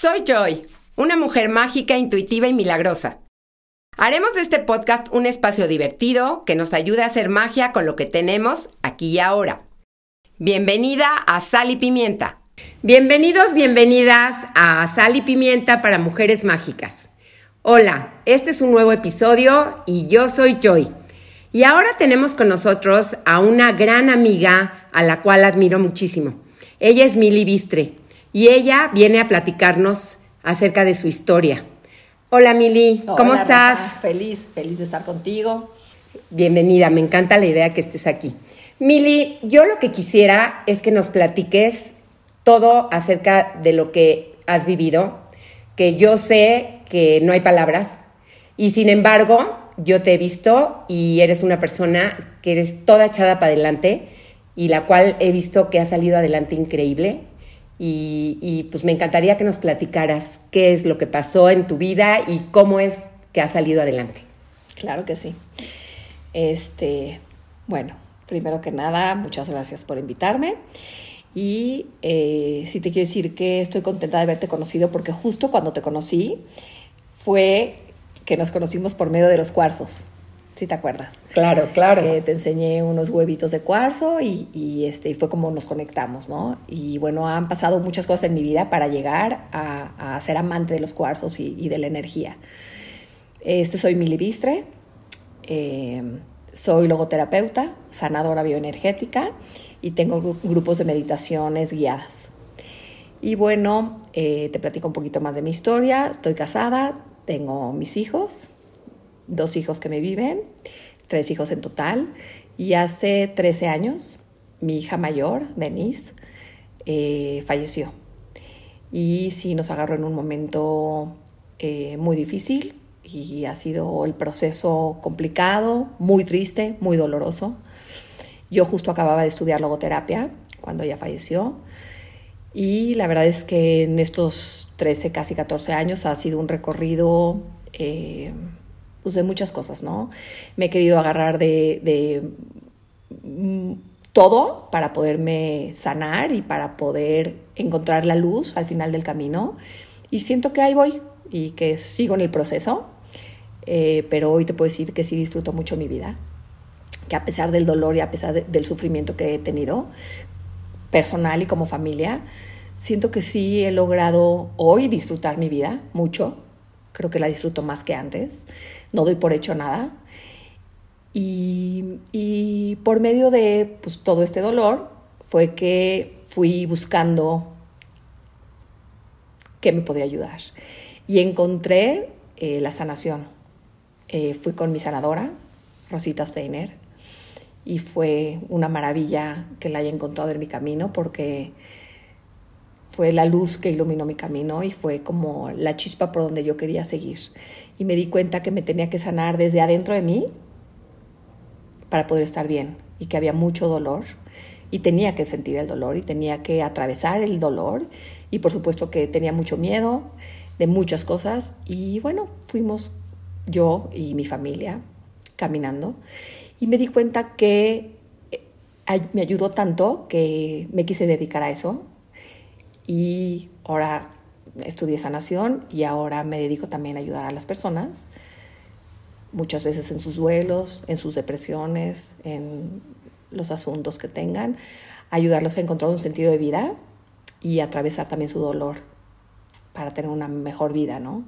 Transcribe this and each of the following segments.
Soy Joy, una mujer mágica, intuitiva y milagrosa. Haremos de este podcast un espacio divertido que nos ayude a hacer magia con lo que tenemos aquí y ahora. Bienvenida a Sal y Pimienta. Bienvenidos, bienvenidas a Sal y Pimienta para Mujeres Mágicas. Hola, este es un nuevo episodio y yo soy Joy. Y ahora tenemos con nosotros a una gran amiga a la cual admiro muchísimo. Ella es Mili Bistre y ella viene a platicarnos acerca de su historia. Hola Mili, ¿cómo estás? Feliz, feliz de estar contigo. Bienvenida, me encanta la idea que estés aquí. Mili, yo lo que quisiera es que nos platiques todo acerca de lo que has vivido, que yo sé que no hay palabras y sin embargo yo te he visto y eres una persona que eres toda echada para adelante y la cual he visto que ha salido adelante increíble y, pues me encantaría que nos platicaras qué es lo que pasó en tu vida y cómo es que ha salido adelante. Claro que sí. Este, bueno, primero que nada, muchas gracias por invitarme. Y eh, sí te quiero decir que estoy contenta de haberte conocido porque justo cuando te conocí fue que nos conocimos por medio de los cuarzos si te acuerdas. Claro, claro. Que te enseñé unos huevitos de cuarzo y, este, fue como nos conectamos, ¿no? Y bueno, han pasado muchas cosas en mi vida para llegar a, ser amante de los cuarzos y, de la energía. Este soy Mili Bistre, eh, soy logoterapeuta, sanadora bioenergética y tengo grupos de meditaciones guiadas. Y bueno, eh, te platico un poquito más de mi historia. Estoy casada, tengo mis hijos, dos hijos que me viven, tres hijos en total. Y hace 13 años, mi hija mayor, Denise, eh, falleció. Y sí nos agarró en un momento eh, muy difícil y ha sido el proceso complicado, muy triste, muy doloroso. Yo justo acababa de estudiar logoterapia cuando ella falleció y la verdad es que en estos 13, casi 14 años ha sido un recorrido eh, pues, de muchas cosas, ¿no? Me he querido agarrar de, mm, todo para poderme sanar y para poder encontrar la luz al final del camino. Y siento que ahí voy y que sigo en el proceso, eh, pero hoy te puedo decir que sí disfruto mucho mi vida, que a pesar del dolor y a pesar del sufrimiento que he tenido, personal y como familia, siento que sí he logrado hoy disfrutar mi vida mucho, creo que la disfruto más que antes no doy por hecho nada. Y, por medio de pues, todo este dolor fue que fui buscando qué me podía ayudar. Y encontré eh, la sanación. Eh, fui con mi sanadora, Rosita Steiner, y fue una maravilla que la haya encontrado en mi camino porque fue la luz que iluminó mi camino y fue como la chispa por donde yo quería seguir. Y me di cuenta que me tenía que sanar desde adentro de mí para poder estar bien y que había mucho dolor y tenía que sentir el dolor y tenía que atravesar el dolor y por supuesto que tenía mucho miedo de muchas cosas. Y bueno, fuimos yo y mi familia caminando y me di cuenta que eh, me ayudó tanto que me quise dedicar a eso y ahora estudié sanación y ahora me dedico también a ayudar a las personas, muchas veces en sus duelos, en sus depresiones, en los asuntos que tengan, ayudarlos a encontrar un sentido de vida y atravesar también su dolor para tener una mejor vida, ¿no?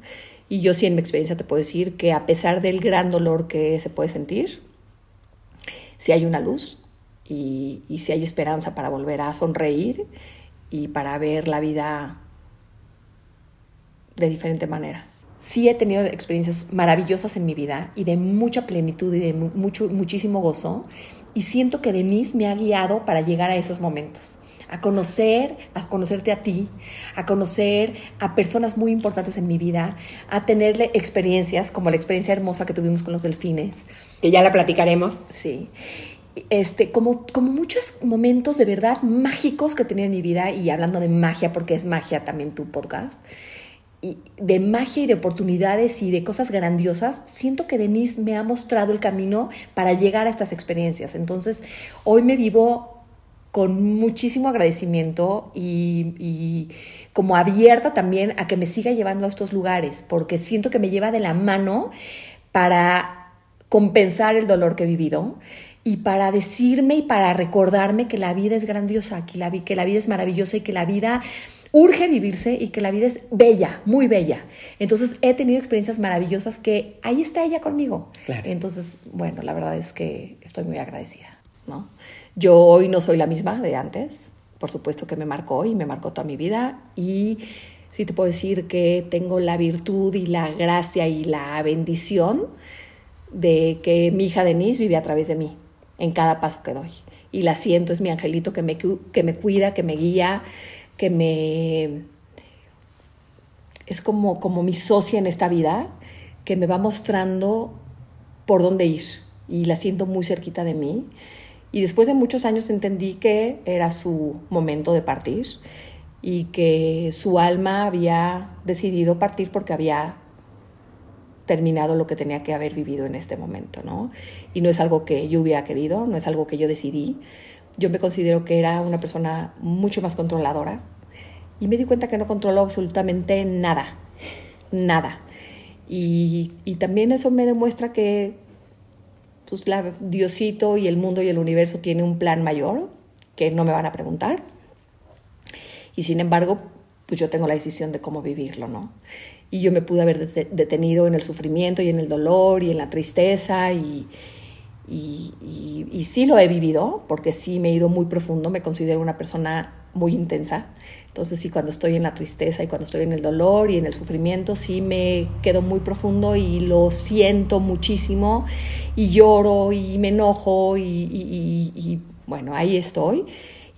Y yo sí en mi experiencia te puedo decir que a pesar del gran dolor que se puede sentir, si hay una luz y, y si hay esperanza para volver a sonreír y para ver la vida de diferente manera. Sí he tenido experiencias maravillosas en mi vida y de mucha plenitud y de mucho, muchísimo gozo. Y siento que Denise me ha guiado para llegar a esos momentos a conocer, a conocerte a ti, a conocer a personas muy importantes en mi vida, a tenerle experiencias como la experiencia hermosa que tuvimos con los delfines. Que ya la platicaremos. Sí. Este, como, como muchos momentos de verdad mágicos que he tenido en mi vida, y hablando de magia, porque es magia también tu podcast, de magia y de oportunidades y de cosas grandiosas, siento que Denise me ha mostrado el camino para llegar a estas experiencias. Entonces, hoy me vivo con muchísimo agradecimiento y, como abierta también a que me siga llevando a estos lugares, porque siento que me lleva de la mano para compensar el dolor que he vivido y para decirme y para recordarme que la vida es grandiosa, que la, que la vida es maravillosa y que la vida urge vivirse y que la vida es bella, muy bella. Entonces he tenido experiencias maravillosas que ahí está ella conmigo. Entonces, bueno, la verdad es que estoy muy agradecida, ¿no? Yo hoy no soy la misma de antes, por supuesto que me marcó y me marcó toda mi vida y sí te puedo decir que tengo la virtud y la gracia y la bendición de que mi hija Denise vive a través de mí en cada paso que doy. Y la siento, es mi angelito que me, que me cuida, que me guía, que me... es como, como mi socia en esta vida, que me va mostrando por dónde ir y la siento muy cerquita de mí. Y después de muchos años entendí que era su momento de partir y que su alma había decidido partir porque había terminado lo que tenía que haber vivido en este momento, ¿no? Y no es algo que yo hubiera querido, no es algo que yo decidí, yo me considero que era una persona mucho más controladora y me di cuenta que no controló absolutamente nada, nada. Y, también eso me demuestra que pues, la, Diosito y el mundo y el universo tienen un plan mayor que no me van a preguntar. Y sin embargo, pues yo tengo la decisión de cómo vivirlo, ¿no? Y yo me pude haber detenido en el sufrimiento y en el dolor y en la tristeza y, y, sí lo he vivido, porque sí me he ido muy profundo, me considero una persona muy intensa. Entonces sí, cuando estoy en la tristeza y cuando estoy en el dolor y en el sufrimiento, sí me quedo muy profundo y lo siento muchísimo y lloro y me enojo y, y bueno, ahí estoy.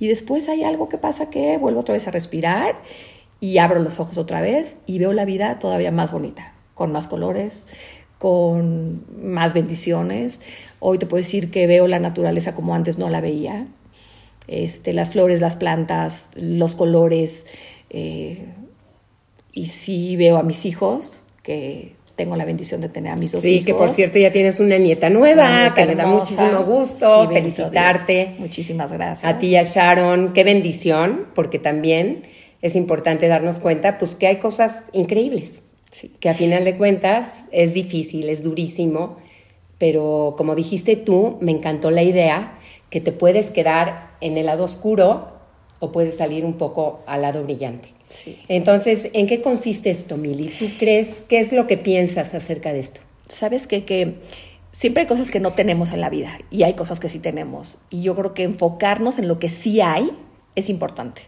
Y después hay algo que pasa que vuelvo otra vez a respirar y abro los ojos otra vez y veo la vida todavía más bonita, con más colores, con más bendiciones. Hoy te puedo decir que veo la naturaleza como antes no la veía. Este, las flores, las plantas, los colores. Eh, y sí veo a mis hijos, que tengo la bendición de tener a mis dos hijos. Sí, que por cierto ya tienes una nieta nueva, que me da muchísimo gusto felicitarte. Muchísimas gracias. A ti y a Sharon, qué bendición, porque también es importante darnos cuenta pues que hay cosas increíbles que a final de cuentas es difícil, es durísimo, pero como dijiste tú, me encantó la idea que te puedes quedar en el lado oscuro o puedes salir un poco al lado brillante. Sí. Entonces, ¿en qué consiste esto, Mili? ¿Tú crees, qué es lo que piensas acerca de esto? Sabes que, que siempre hay cosas que no tenemos en la vida y hay cosas que sí tenemos. Y yo creo que enfocarnos en lo que sí hay es importante.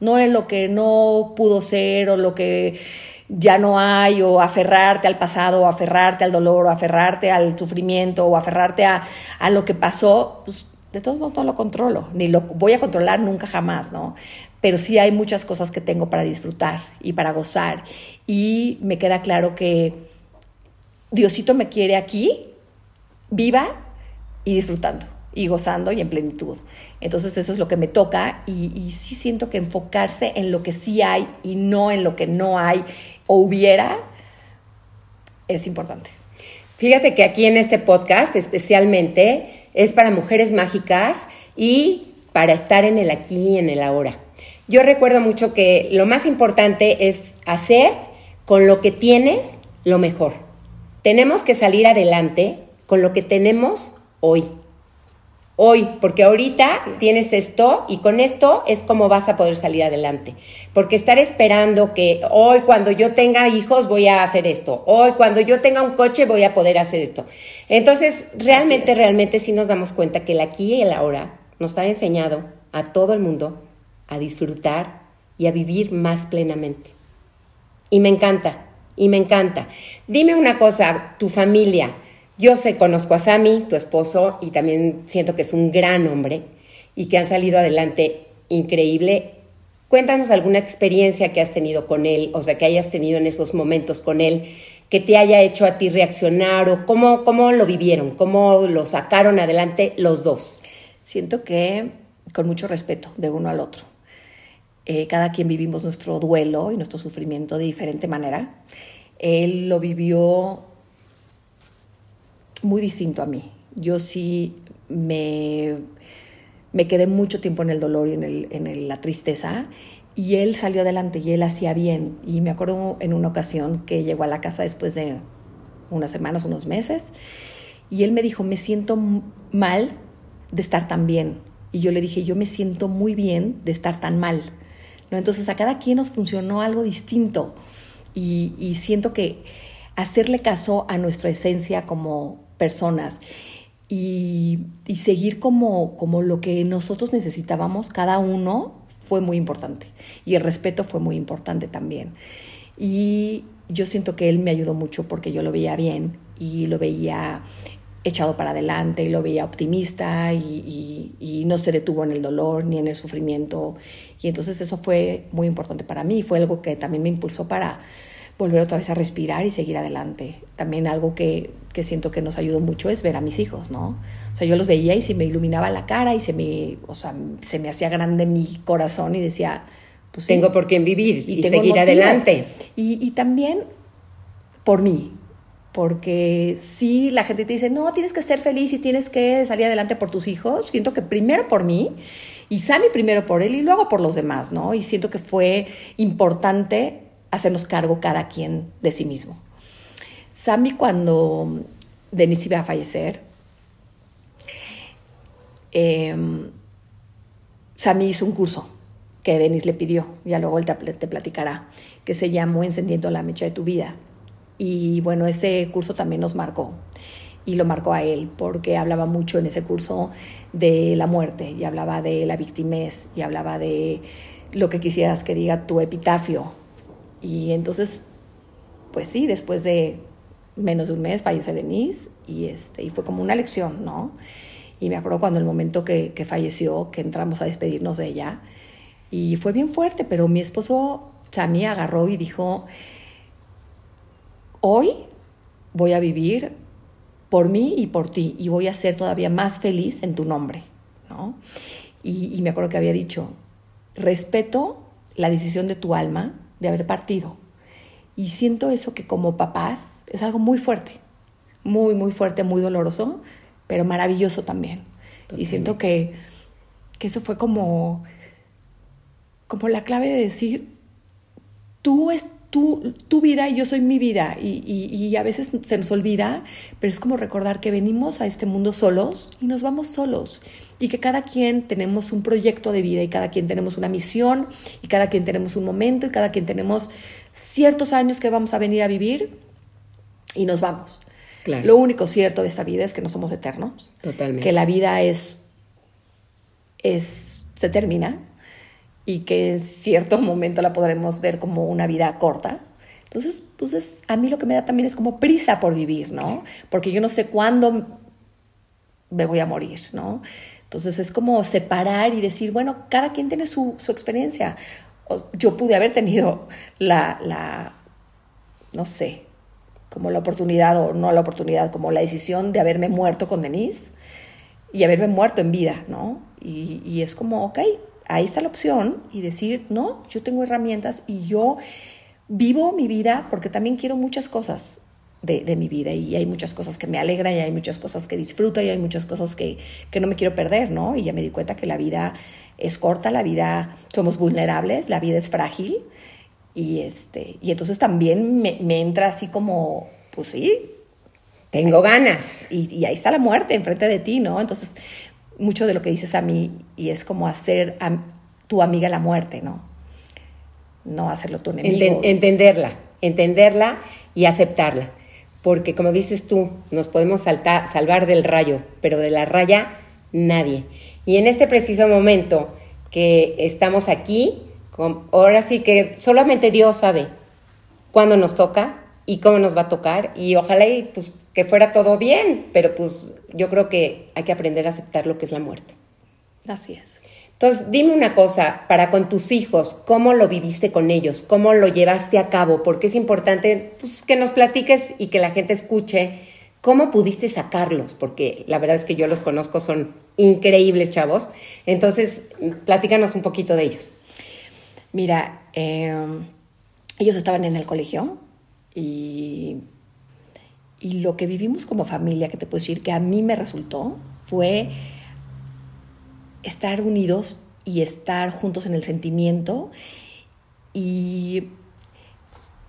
No en lo que no pudo ser o lo que ya no hay, o aferrarte al pasado, o aferrarte al dolor, o aferrarte al sufrimiento, o aferrarte a, a lo que pasó, pues de todos modos no lo controlo, ni lo voy a controlar nunca jamás, ¿no? Pero sí hay muchas cosas que tengo para disfrutar y para gozar. Y me queda claro que Diosito me quiere aquí, viva y disfrutando y gozando y en plenitud. Entonces eso es lo que me toca y, y, sí siento que enfocarse en lo que sí hay y no en lo que no hay o hubiera, es importante. Fíjate que aquí en este podcast especialmente es para mujeres mágicas y para estar en el aquí y en el ahora. Yo recuerdo mucho que lo más importante es hacer con lo que tienes lo mejor. Tenemos que salir adelante con lo que tenemos hoy hoy, porque ahorita tienes esto y con esto es como vas a poder salir adelante. Porque estar esperando que hoy cuando yo tenga hijos voy a hacer esto, hoy cuando yo tenga un coche voy a poder hacer esto. Entonces, realmente, realmente sí nos damos cuenta que el aquí y el ahora nos ha enseñado a todo el mundo a disfrutar y a vivir más plenamente. Y me encanta, y me encanta. Dime una cosa, tu familia, yo sé, conozco a Sami, tu esposo, y también siento que es un gran hombre y que han salido adelante increíble. Cuéntanos alguna experiencia que has tenido con él, o sea, que hayas tenido en esos momentos con él, que te haya hecho a ti reaccionar o cómo, cómo lo vivieron, cómo lo sacaron adelante los dos. Siento que con mucho respeto de uno al otro. Eh, cada quien vivimos nuestro duelo y nuestro sufrimiento de diferente manera. Él lo vivió muy distinto a mí. Yo sí me, me quedé mucho tiempo en el dolor y en, el, en la tristeza y él salió adelante y él hacía bien. Y me acuerdo en una ocasión que llegó a la casa después de unas semanas, unos meses, y él me dijo, me siento mal de estar tan bien. Y yo le dije, yo me siento muy bien de estar tan mal. ¿No? Entonces a cada quien nos funcionó algo distinto y, y siento que hacerle caso a nuestra esencia como personas y, y, seguir como, lo que nosotros necesitábamos, cada uno, fue muy importante. Y el respeto fue muy importante también. Y yo siento que él me ayudó mucho porque yo lo veía bien y lo veía echado para adelante y lo veía optimista y, y, no se detuvo en el dolor ni en el sufrimiento. Y entonces eso fue muy importante para mí. Fue algo que también me impulsó para volver otra vez a respirar y seguir adelante. También algo que, que siento que nos ayudó mucho es ver a mis hijos, ¿no? O sea, yo los veía y se me iluminaba la cara y se me, o sea, se me hacía grande mi corazón y decía, pues tengo por qué vivir y, seguir adelante. Y, y también por mí, porque si la gente te dice, no, tienes que ser feliz y tienes que salir adelante por tus hijos, siento que primero por mí y Sammy primero por él y luego por los demás, ¿no? Y siento que fue importante hacernos cargo cada quien de sí mismo. Sammy cuando Denise iba a fallecer, eh, Sammy hizo un curso que Denise le pidió, ya luego él te, te platicará, que se llamó Encendiendo la mecha de tu vida. Y bueno, ese curso también nos marcó y lo marcó a él porque hablaba mucho en ese curso de la muerte y hablaba de la victimez y hablaba de lo que quisieras que diga tu epitafio. Y entonces, pues sí, después de menos de un mes fallece Denise y, este, y fue como una lección, ¿no? Y me acuerdo cuando el momento que, que falleció, que entramos a despedirnos de ella, y fue bien fuerte, pero mi esposo Chami agarró y dijo, hoy voy a vivir por mí y por ti y voy a ser todavía más feliz en tu nombre, ¿no? Y, me acuerdo que había dicho, respeto la decisión de tu alma de haber partido. Y siento eso que como papás es algo muy fuerte, muy, muy fuerte, muy doloroso, pero maravilloso también. Y siento que, que eso fue como, como la clave de decir, tú es tu, vida y yo soy mi vida. Y, a veces se nos olvida, pero es como recordar que venimos a este mundo solos y nos vamos solos. Y que cada quien tenemos un proyecto de vida y cada quien tenemos una misión y cada quien tenemos un momento y cada quien tenemos ciertos años que vamos a venir a vivir y nos vamos. Lo único cierto de esta vida es que no somos eternos. Totalmente. Que la vida es, es se termina y que en cierto momento la podremos ver como una vida corta. Entonces, pues a mí lo que me da también es como prisa por vivir, ¿no? Porque yo no sé cuándo me voy a morir, ¿no? Entonces es como separar y decir, bueno, cada quien tiene su, su experiencia. Yo pude haber tenido la, la, no sé, como la oportunidad o no la oportunidad, como la decisión de haberme muerto con Denise y haberme muerto en vida, ¿no? Y, y es como, ok, ahí está la opción y decir, no, yo tengo herramientas y yo vivo mi vida porque también quiero muchas cosas de, mi vida y hay muchas cosas que me alegran y hay muchas cosas que disfruto y hay muchas cosas que, que no me quiero perder, ¿no? Y ya me di cuenta que la vida es corta, la vida, somos vulnerables, la vida es frágil y, este, y entonces también me, entra así como, pues sí. Tengo ganas. Y ahí está la muerte enfrente de ti, ¿no? Entonces mucho de lo que dices a mí y es como hacer a tu amiga la muerte, ¿no? No hacerlo tu enemigo. entenderla, entenderla y aceptarla. Porque como dices tú, nos podemos saltar, salvar del rayo, pero de la raya nadie. Y en este preciso momento que estamos aquí, ahora sí que solamente Dios sabe cuándo nos toca y cómo nos va a tocar. Y ojalá y pues que fuera todo bien, pero pues yo creo que hay que aprender a aceptar lo que es la muerte. Así es. Entonces, dime una cosa, para con tus hijos, ¿cómo lo viviste con ellos? ¿Cómo lo llevaste a cabo? Porque es importante pues, que nos platiques y que la gente escuche cómo pudiste sacarlos, porque la verdad es que yo los conozco, son increíbles chavos. Entonces, platícanos un poquito de ellos. Mira, em, ellos estaban en el colegio y y lo que vivimos como familia, que te puedo decir que a mí me resultó, fue estar unidos y estar juntos en el sentimiento. Y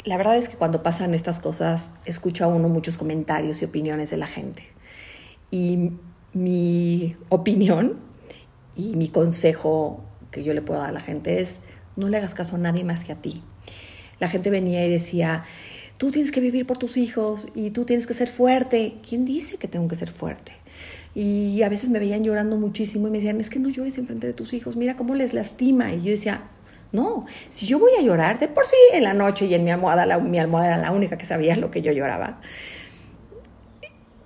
la verdad es que cuando pasan estas cosas, escucha uno muchos comentarios y opiniones de la gente. Y mi opinión y mi consejo que yo le puedo dar a la gente es, no le hagas caso a nadie más que a ti. La gente venía y decía, tú tienes que vivir por tus hijos y tú tienes que ser fuerte. ¿Quién dice que tengo que ser fuerte? Y a veces me veían llorando muchísimo y me decían, es que no llores enfrente de tus hijos, mira cómo les lastima. Y yo decía, no, si yo voy a llorar, de por sí en la noche y en mi almohada, la, mi almohada era la única que sabía lo que yo lloraba.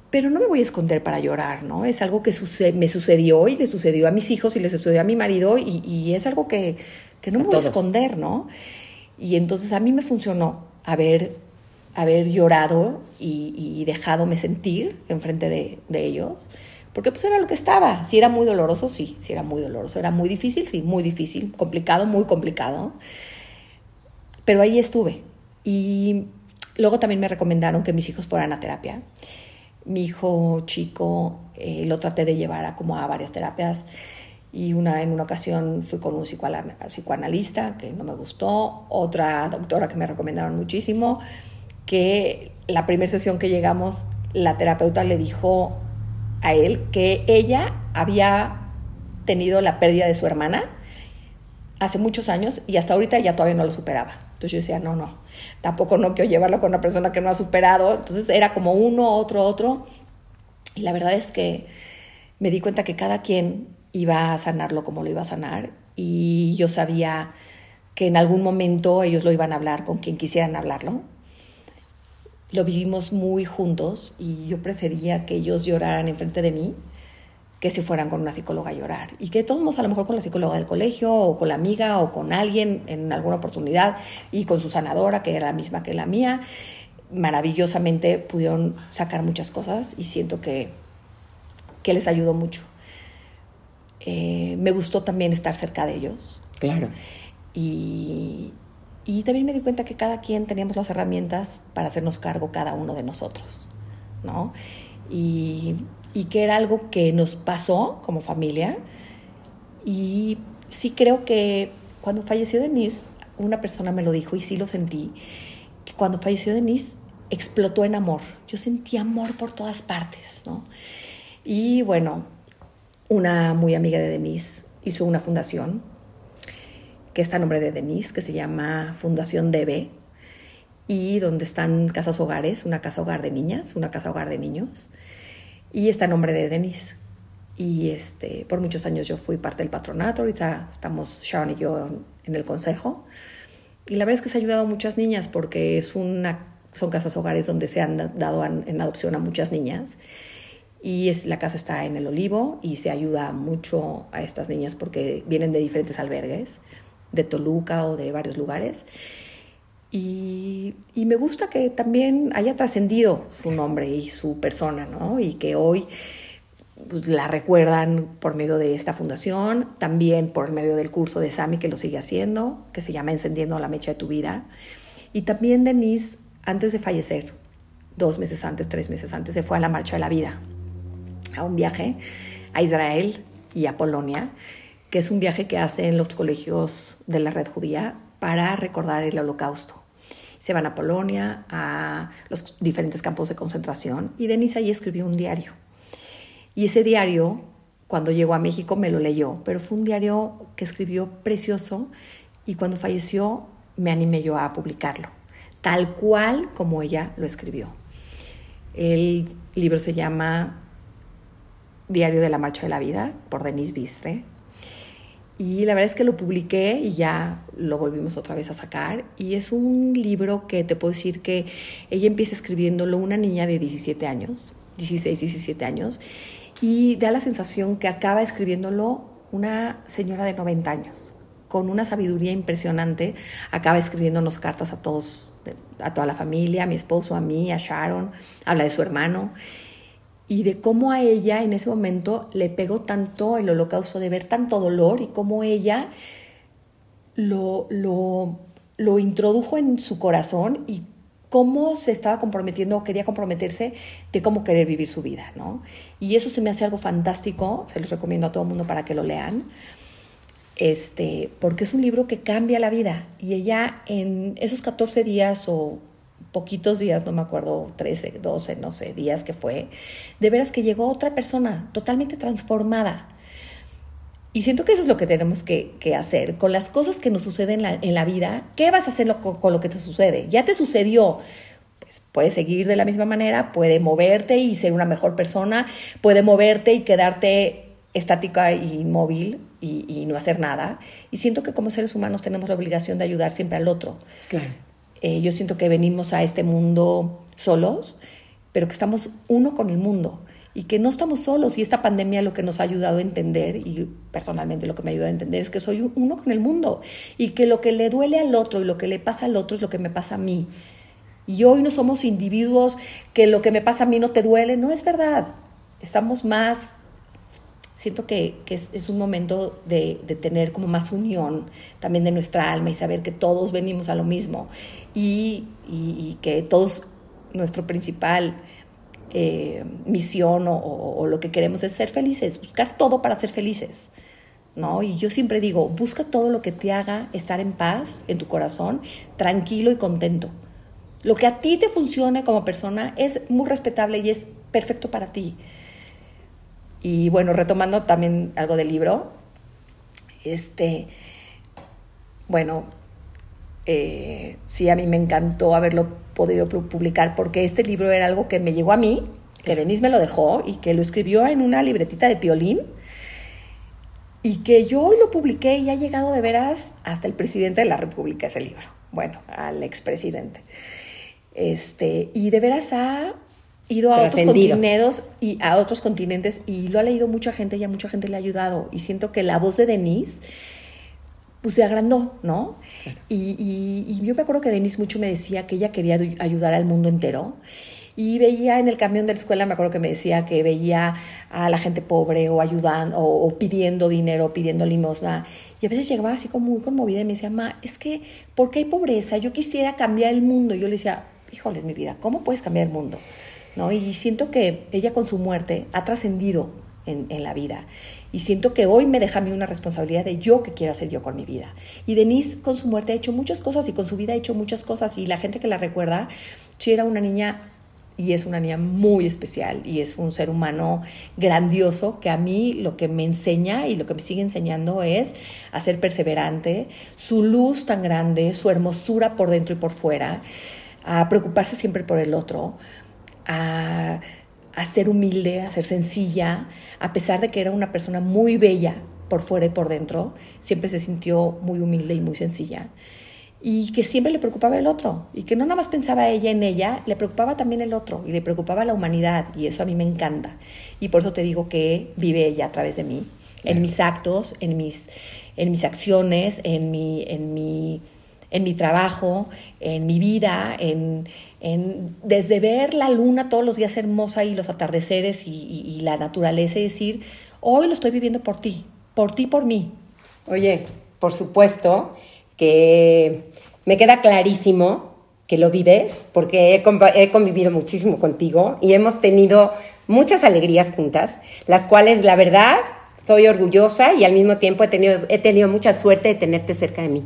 Pero no me voy a esconder para llorar, ¿no? Es algo que me sucedió y le sucedió a mis hijos y le sucedió a mi marido y, es algo que, no me voy a esconder, ¿no? Y entonces a mí me funcionó haber, haber llorado y, y dejadome sentir enfrente de, de ellos porque pues era lo que estaba. Si era muy doloroso, sí, si era muy doloroso. Era muy difícil, sí, muy difícil. Complicado, muy complicado. Pero ahí estuve. Y luego también me recomendaron que mis hijos fueran a terapia. Mi hijo chico eh, lo traté de llevar a como a varias terapias y una en una ocasión fui con un psicoanalista que no me gustó, otra doctora que me recomendaron muchísimo, que la primera sesión que llegamos la terapeuta le dijo a él que ella había tenido la pérdida de su hermana hace muchos años y hasta ahorita ya todavía no lo superaba. Entonces yo decía, no, no, tampoco no quiero llevarlo con una persona que no ha superado. Entonces era como uno, otro, otro. Y la verdad es que me di cuenta que cada quien iba a sanarlo como lo iba a sanar y yo sabía que en algún momento ellos lo iban a hablar con quien quisieran hablarlo lo vivimos muy juntos y yo prefería que ellos lloraran enfrente de mí que si fueran con una psicóloga a llorar. Y que todos, a lo mejor con la psicóloga del colegio o con la amiga o con alguien en alguna oportunidad y con su sanadora, que era la misma que la mía, maravillosamente pudieron sacar muchas cosas y siento que, que les ayudó mucho. Eh, me gustó también estar cerca de ellos. Claro. Y, y también me di cuenta que cada quien teníamos las herramientas para hacernos cargo cada uno de nosotros, ¿no? Y, y que era algo que nos pasó como familia. Y sí creo que cuando falleció Denise, una persona me lo dijo y sí lo sentí, que cuando falleció Denise explotó en amor. Yo sentí amor por todas partes, ¿no? Y bueno, una muy amiga de Denise hizo una fundación que está a nombre de Denise, que se llama Fundación DB, y donde están casas hogares, una casa hogar de niñas, una casa hogar de niños, y está a nombre de Denise. Y este, por muchos años yo fui parte del patronato, ahorita estamos Sharon y yo en, el consejo. Y la verdad es que se ha ayudado a muchas niñas porque es una, son casas hogares donde se han dado en adopción a muchas niñas. Y es, la casa está en el Olivo y se ayuda mucho a estas niñas porque vienen de diferentes albergues de Toluca o de varios lugares. Y, me gusta que también haya trascendido su nombre y su persona, ¿no? Y que hoy pues, la recuerdan por medio de esta fundación, también por medio del curso de Sami que lo sigue haciendo, que se llama Encendiendo la Mecha de tu Vida. Y también Denise, antes de fallecer, dos meses antes, tres meses antes, se fue a la Marcha de la Vida, a un viaje a Israel y a Polonia que es un viaje que hacen los colegios de la red judía para recordar el holocausto. Se van a Polonia, a los diferentes campos de concentración, y Denise ahí escribió un diario. Y ese diario, cuando llegó a México, me lo leyó, pero fue un diario que escribió precioso y cuando falleció me animé yo a publicarlo, tal cual como ella lo escribió. El libro se llama Diario de la Marcha de la Vida por Denise Bistre y la verdad es que lo publiqué y ya lo volvimos otra vez a sacar. Y es un libro que te puedo decir que ella empieza escribiéndolo una niña de 17 años, 16, 17 años, y da la sensación que acaba escribiéndolo una señora de 90 años, con una sabiduría impresionante. Acaba escribiéndonos cartas a todos, a toda la familia, a mi esposo, a mí, a Sharon, habla de su hermano y de cómo a ella en ese momento le pegó tanto el holocausto, de ver tanto dolor y cómo ella lo, lo, lo introdujo en su corazón y cómo se estaba comprometiendo o quería comprometerse de cómo querer vivir su vida, ¿no? Y eso se me hace algo fantástico, se los recomiendo a todo el mundo para que lo lean, este, porque es un libro que cambia la vida. Y ella en esos 14 días o poquitos días, no me acuerdo, 13, 12, no sé, días que fue, de veras que llegó otra persona totalmente transformada. Y siento que eso es lo que tenemos que, hacer. Con las cosas que nos suceden en la, vida, ¿qué vas a hacer con, lo que te sucede? Ya te sucedió. Pues puedes seguir de la misma manera, puede moverte y ser una mejor persona, puede moverte y quedarte estática e inmóvil y, y no hacer nada. Y siento que como seres humanos tenemos la obligación de ayudar siempre al otro. Claro. Eh, yo siento que venimos a este mundo solos, pero que estamos uno con el mundo y que no estamos solos. Y esta pandemia lo que nos ha ayudado a entender, y personalmente lo que me ayuda a entender, es que soy uno con el mundo y que lo que le duele al otro y lo que le pasa al otro es lo que me pasa a mí. Y hoy no somos individuos que lo que me pasa a mí no te duele, no es verdad. Estamos más siento que, es, un momento de, tener como más unión también de nuestra alma y saber que todos venimos a lo mismo y, que todos, nuestro principal eh, misión o, lo que queremos es ser felices, buscar todo para ser felices. ¿No? Y yo siempre digo, busca todo lo que te haga estar en paz en tu corazón, tranquilo y contento. Lo que a ti te funcione como persona es muy respetable y es perfecto para ti. Y bueno, retomando también algo del libro, este, bueno, eh, sí, a mí me encantó haberlo podido publicar porque este libro era algo que me llegó a mí, que Denise me lo dejó y que lo escribió en una libretita de piolín y que yo hoy lo publiqué y ha llegado de veras hasta el presidente de la República ese libro, bueno, al expresidente. Este, y de veras ha ido a otros continentes y a otros continentes y lo ha leído mucha gente y a mucha gente le ha ayudado y siento que la voz de Denise pues se agrandó, ¿no? Y, y, yo me acuerdo que Denise mucho me decía que ella quería ayudar al mundo entero y veía en el camión de la escuela, me acuerdo que me decía que veía a la gente pobre o ayudando o, pidiendo dinero, pidiendo limosna. Y a veces llegaba así como muy conmovida y me decía, ma, es que, ¿por qué hay pobreza? Yo quisiera cambiar el mundo. Y yo le decía, híjoles, mi vida, ¿cómo puedes cambiar el mundo? ¿No? Y siento que ella con su muerte ha trascendido en, la vida. Y siento que hoy me deja a mí una responsabilidad de yo que quiero hacer yo con mi vida. Y Denise con su muerte ha hecho muchas cosas y con su vida ha hecho muchas cosas. Y la gente que la recuerda, sí era una niña y es una niña muy especial y es un ser humano grandioso que a mí lo que me enseña y lo que me sigue enseñando es a ser perseverante, su luz tan grande, su hermosura por dentro y por fuera, a preocuparse siempre por el otro, a, ser humilde, a ser sencilla, a pesar de que era una persona muy bella por fuera y por dentro, siempre se sintió muy humilde y muy sencilla. Y que siempre le preocupaba el otro, y que no nada más pensaba ella en ella, le preocupaba también el otro, y le preocupaba la humanidad, y eso a mí me encanta. Y por eso te digo que vive ella a través de mí, en mis actos, en mis, en mis acciones, en mi, en mi, en mi trabajo, en mi vida, en, desde ver la luna todos los días hermosa y los atardeceres y, la naturaleza y decir, hoy lo estoy viviendo por ti, por ti, por mí. Oye, por supuesto que me queda clarísimo que lo vives, porque he, he convivido muchísimo contigo y hemos tenido muchas alegrías juntas, las cuales la verdad soy orgullosa y al mismo tiempo he tenido, he tenido mucha suerte de tenerte cerca de mí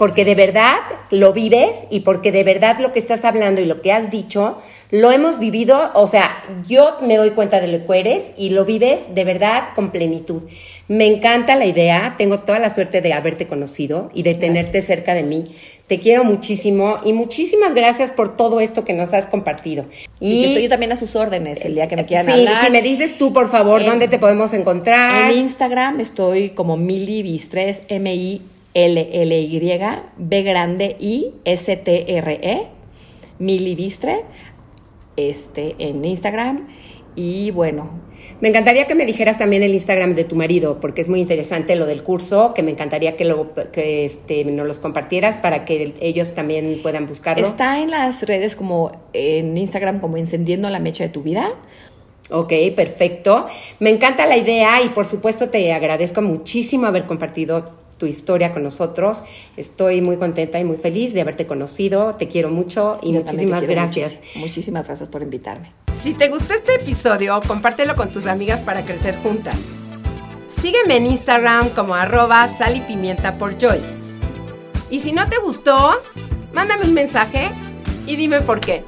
porque de verdad lo vives y porque de verdad lo que estás hablando y lo que has dicho lo hemos vivido, o sea, yo me doy cuenta de lo que eres y lo vives de verdad con plenitud. Me encanta la idea, tengo toda la suerte de haberte conocido y de tenerte cerca de mí. Te quiero muchísimo y muchísimas gracias por todo esto que nos has compartido. Y, estoy también a sus órdenes el día que me quieran sí, Si me dices tú, por favor, ¿dónde te podemos encontrar? En Instagram estoy como Mili Bistres, M-I L-L-Y, B grande I, S-T-R-E, Milivistre, este, en Instagram. Y bueno. Me encantaría que me dijeras también el Instagram de tu marido, porque es muy interesante lo del curso, que me encantaría que, lo, que este, nos los compartieras para que ellos también puedan buscarlo. Está en las redes como en Instagram como Encendiendo la Mecha de tu Vida. Ok, perfecto. Me encanta la idea y por supuesto te agradezco muchísimo haber compartido tu historia con nosotros. Estoy muy contenta y muy feliz de haberte conocido. Te quiero mucho y muchísimas gracias. Muchísimas gracias por invitarme. Si te gustó este episodio, compártelo con tus amigas para crecer juntas. Sígueme en Instagram como arroba sal y pimienta por joy. Y si no te gustó, mándame un mensaje y dime por qué.